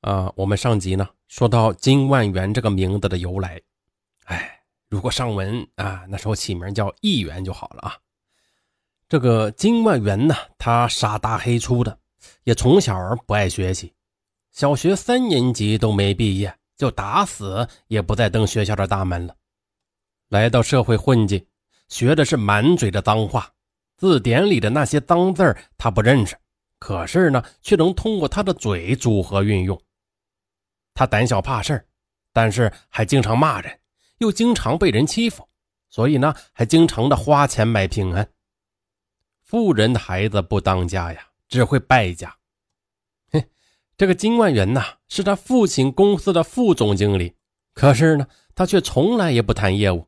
啊，我们上集呢说到金万元这个名字的由来，哎，如果上文啊那时候起名叫义元就好了啊。这个金万元呢，他傻大黑粗的，也从小不爱学习，小学三年级都没毕业，就打死也不再登学校的大门了。来到社会混迹，学的是满嘴的脏话，字典里的那些脏字他不认识，可是呢，却能通过他的嘴组合运用。他胆小怕事但是还经常骂人，又经常被人欺负，所以呢，还经常的花钱买平安。富人的孩子不当家呀，只会败家。嘿，这个金万元呐，是他父亲公司的副总经理，可是呢，他却从来也不谈业务。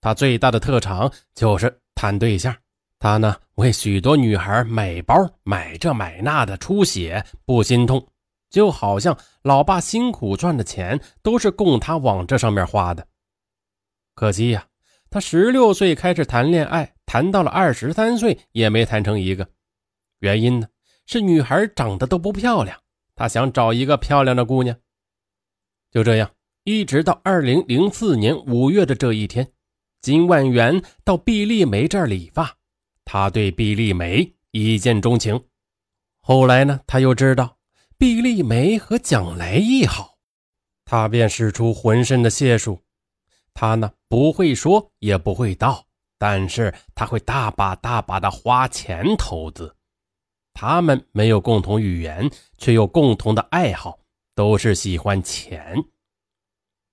他最大的特长就是谈对象。他呢，为许多女孩买包，买这买那的，出血不心痛。就好像老爸辛苦赚的钱都是供他往这上面花的，可惜呀，他十六岁开始谈恋爱，谈到了二十三岁也没谈成一个。原因呢是女孩长得都不漂亮，他想找一个漂亮的姑娘。就这样，一直到二零零四年五月的这一天，金万元到毕丽梅这儿理发，他对毕丽梅一见钟情。后来呢，他又知道。毕丽梅和蒋来义好，他便使出浑身的解数。他呢不会说，也不会道，但是他会大把大把的花钱投资。他们没有共同语言，却有共同的爱好，都是喜欢钱。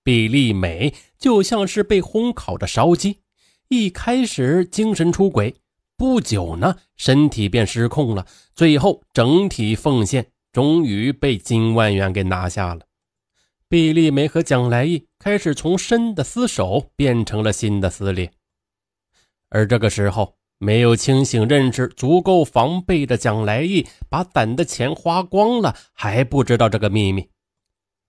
毕丽梅就像是被烘烤的烧鸡，一开始精神出轨，不久呢身体便失控了，最后整体奉献。终于被金万元给拿下了。毕丽梅和蒋来义开始从深的厮守变成了新的撕裂。而这个时候，没有清醒认识、足够防备的蒋来义，把攒的钱花光了，还不知道这个秘密。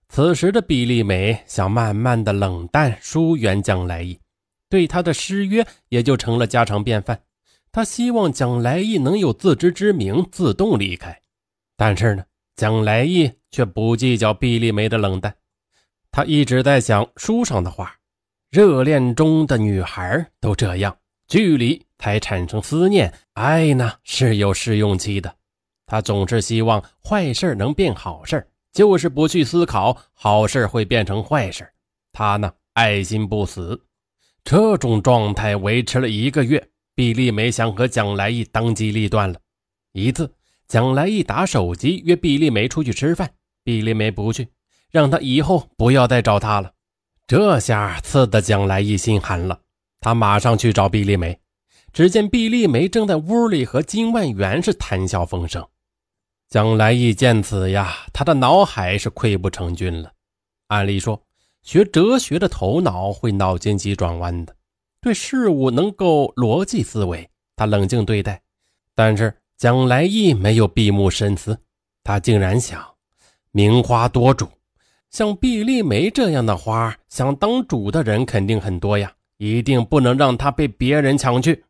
此时的毕丽梅想慢慢的冷淡、疏远蒋来义，对他的失约也就成了家常便饭。他希望蒋来义能有自知之明，自动离开。但是呢？蒋来义却不计较毕丽梅的冷淡，他一直在想书上的话：热恋中的女孩都这样，距离才产生思念，爱呢是有试用期的。他总是希望坏事能变好事，就是不去思考好事会变成坏事。他呢爱心不死，这种状态维持了一个月，毕丽梅想和蒋来义当机立断了，一次。蒋来义打手机约毕丽梅出去吃饭，毕丽梅不去，让他以后不要再找他了。这下刺得蒋来义心寒了，他马上去找毕丽梅，只见毕丽梅正在屋里和金万元是谈笑风生。蒋来义见此呀，他的脑海是溃不成军了。按理说，学哲学的头脑会脑筋急转弯的，对事物能够逻辑思维，他冷静对待，但是。蒋来义没有闭目深思，他竟然想：名花多主，像毕丽梅这样的花，想当主的人肯定很多呀，一定不能让她被别人抢去。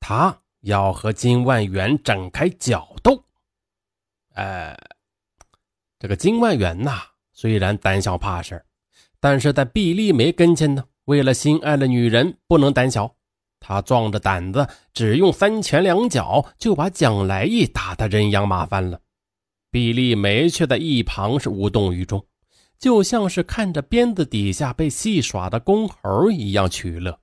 他要和金万元展开角斗。呃，这个金万元呐，虽然胆小怕事但是在毕丽梅跟前呢，为了心爱的女人，不能胆小。他壮着胆子，只用三拳两脚就把蒋来义打得人仰马翻了。毕丽梅却在一旁是无动于衷，就像是看着鞭子底下被戏耍的公猴一样取乐。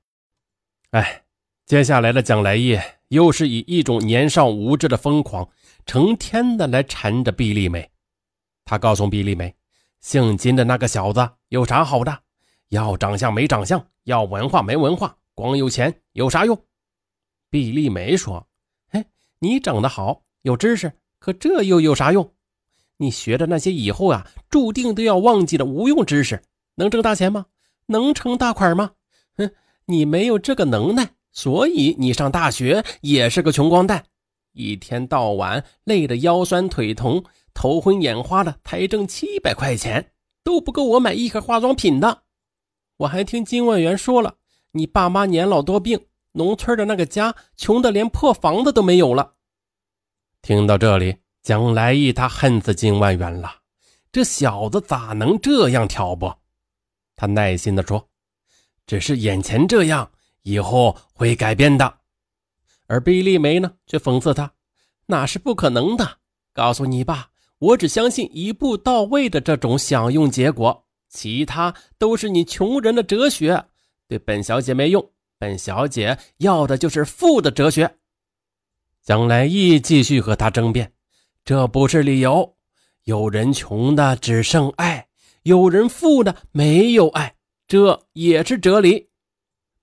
哎，接下来的蒋来义又是以一种年少无知的疯狂，成天的来缠着毕丽梅。他告诉毕丽梅，姓金的那个小子有啥好的？要长相没长相，要文化没文化。光有钱有啥用？毕丽梅说：“哎，你长得好，有知识，可这又有啥用？你学的那些以后啊，注定都要忘记的无用知识，能挣大钱吗？能成大款吗？哼，你没有这个能耐，所以你上大学也是个穷光蛋，一天到晚累得腰酸腿疼、头昏眼花的，才挣七百块钱都不够我买一盒化妆品的。我还听金万元说了。”你爸妈年老多病，农村的那个家穷的连破房子都没有了。听到这里，蒋来义他恨死金万元了。这小子咋能这样挑拨？他耐心地说：“只是眼前这样，以后会改变的。”而毕丽梅呢，却讽刺他：“那是不可能的。告诉你吧，我只相信一步到位的这种享用结果，其他都是你穷人的哲学，对本小姐没用。本小姐要的就是富的哲学。”蒋来义继续和他争辩：“这不是理由。”有人穷的只剩爱，有人富的没有爱，这也是哲理。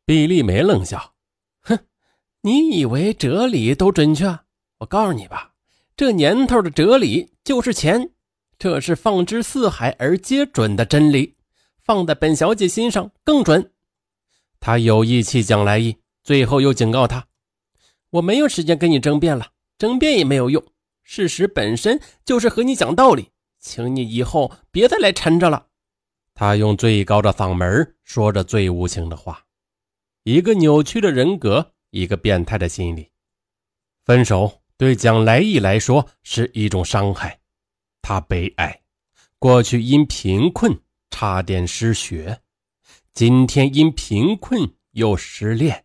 毕丽梅冷笑：“哼，你以为哲理都准确？我告诉你吧，这年头的哲理就是钱，这是放之四海而皆准的真理，放在本小姐心上更准。”他有意气蒋来意，最后又警告他：“我没有时间跟你争辩了，争辩也没有用。”事实本身就是和你讲道理，请你以后别再来缠着了。他用最高的嗓门说着最无情的话。一个扭曲的人格，一个变态的心理。分手对蒋来意来说是一种伤害，他悲哀，过去因贫困差点失学，今天因贫困又失恋，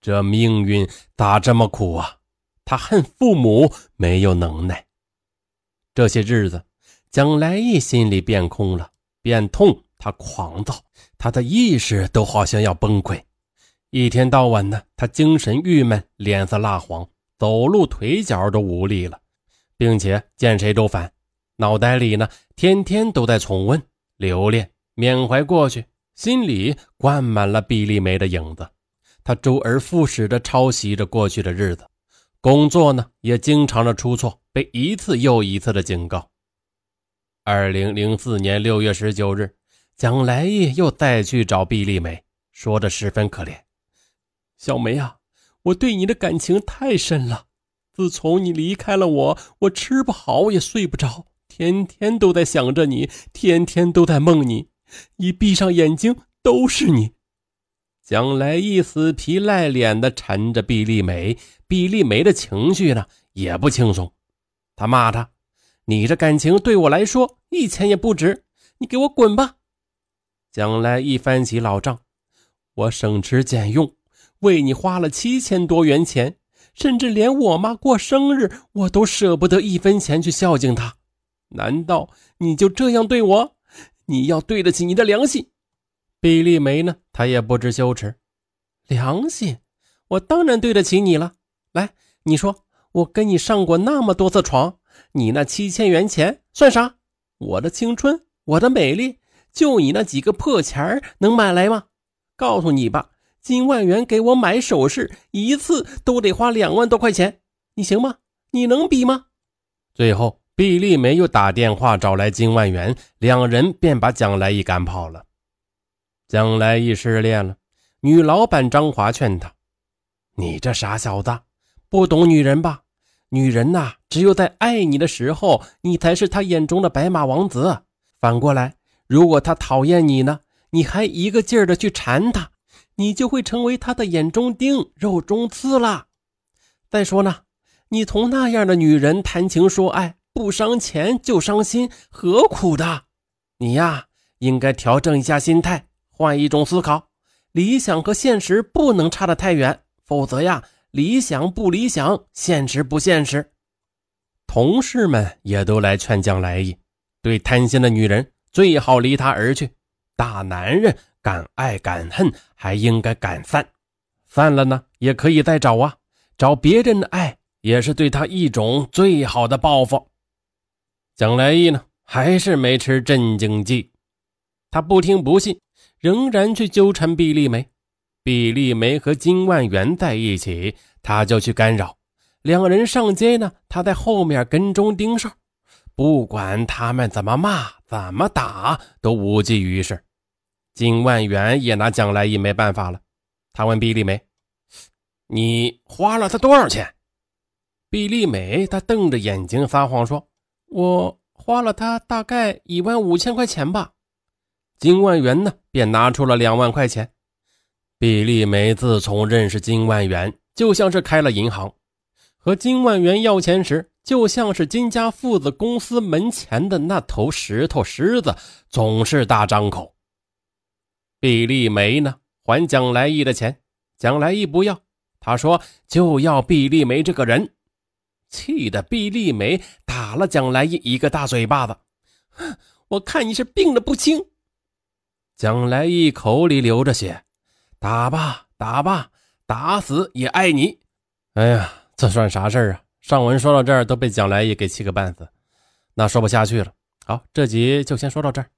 这命运咋这么苦啊？他恨父母没有能耐。这些日子，蒋来义心里变空了，变痛。他狂躁，他的意识都好像要崩溃。一天到晚呢，他精神郁闷，脸色蜡黄，走路腿脚都无力了，并且见谁都烦。脑袋里呢，天天都在重温、留恋、缅怀过去，心里灌满了毕丽梅的影子。他周而复始地抄袭着过去的日子。工作呢也经常的出错，被一次又一次的警告。二零零四年六月十九日，蒋来义又再去找毕丽梅，说的十分可怜：“小梅啊，我对你的感情太深了。自从你离开了我，我吃不好也睡不着，天天都在想着你，天天都在梦你，一闭上眼睛都是你。”蒋来义死皮赖脸的缠着毕丽梅。毕丽梅的情绪呢也不轻松，他骂他：“你这感情对我来说一钱也不值，你给我滚吧！”将来一翻起老账，我省吃俭用为你花了七千多元钱，甚至连我妈过生日我都舍不得一分钱去孝敬她。难道你就这样对我？你要对得起你的良心。毕丽梅呢，她也不知羞耻，良心，我当然对得起你了。来，你说我跟你上过那么多次床，你那七千元钱算啥？我的青春，我的美丽，就你那几个破钱能买来吗？告诉你吧，金万元给我买首饰，一次都得花两万多块钱，你行吗？你能比吗？最后，毕丽梅又打电话找来金万元，两人便把蒋来义赶跑了。蒋来义失恋了，女老板张华劝他：“你这傻小子。”不懂女人吧？女人呐，只有在爱你的时候，你才是她眼中的白马王子。反过来，如果她讨厌你呢，你还一个劲儿的去缠她，你就会成为她的眼中钉、肉中刺了。再说呢，你同那样的女人谈情说爱，不伤钱就伤心，何苦的？你呀，应该调整一下心态，换一种思考。理想和现实不能差得太远，否则呀。理想不理想，现实不现实。同事们也都来劝蒋来意，对贪心的女人最好离他而去。大男人敢爱敢恨，还应该敢散。散了呢，也可以再找啊，找别人的爱也是对他一种最好的报复。蒋来义呢，还是没吃镇静剂，他不听不信，仍然去纠缠毕丽梅。毕丽梅和金万元在一起，他就去干扰；两人上街呢，他在后面跟踪盯梢。不管他们怎么骂、怎么打，都无济于事。金万元也拿蒋来义没办法了。他问毕丽梅：“你花了他多少钱？”毕丽梅她瞪着眼睛撒谎说：“我花了他大概一万五千块钱吧。”金万元呢，便拿出了两万块钱。毕丽梅自从认识金万元，就像是开了银行。和金万元要钱时，就像是金家父子公司门前的那头石头狮子，总是大张口。毕丽梅呢，还蒋来义的钱，蒋来义不要，他说就要毕丽梅这个人，气得毕丽梅打了蒋来义一个大嘴巴子。哼我看你是病的不轻。蒋来义口里流着血，打吧打吧，打死也爱你。哎呀，这算啥事儿啊？上文说到这儿都被蒋来义给气个半死，那说不下去了。好，这集就先说到这儿。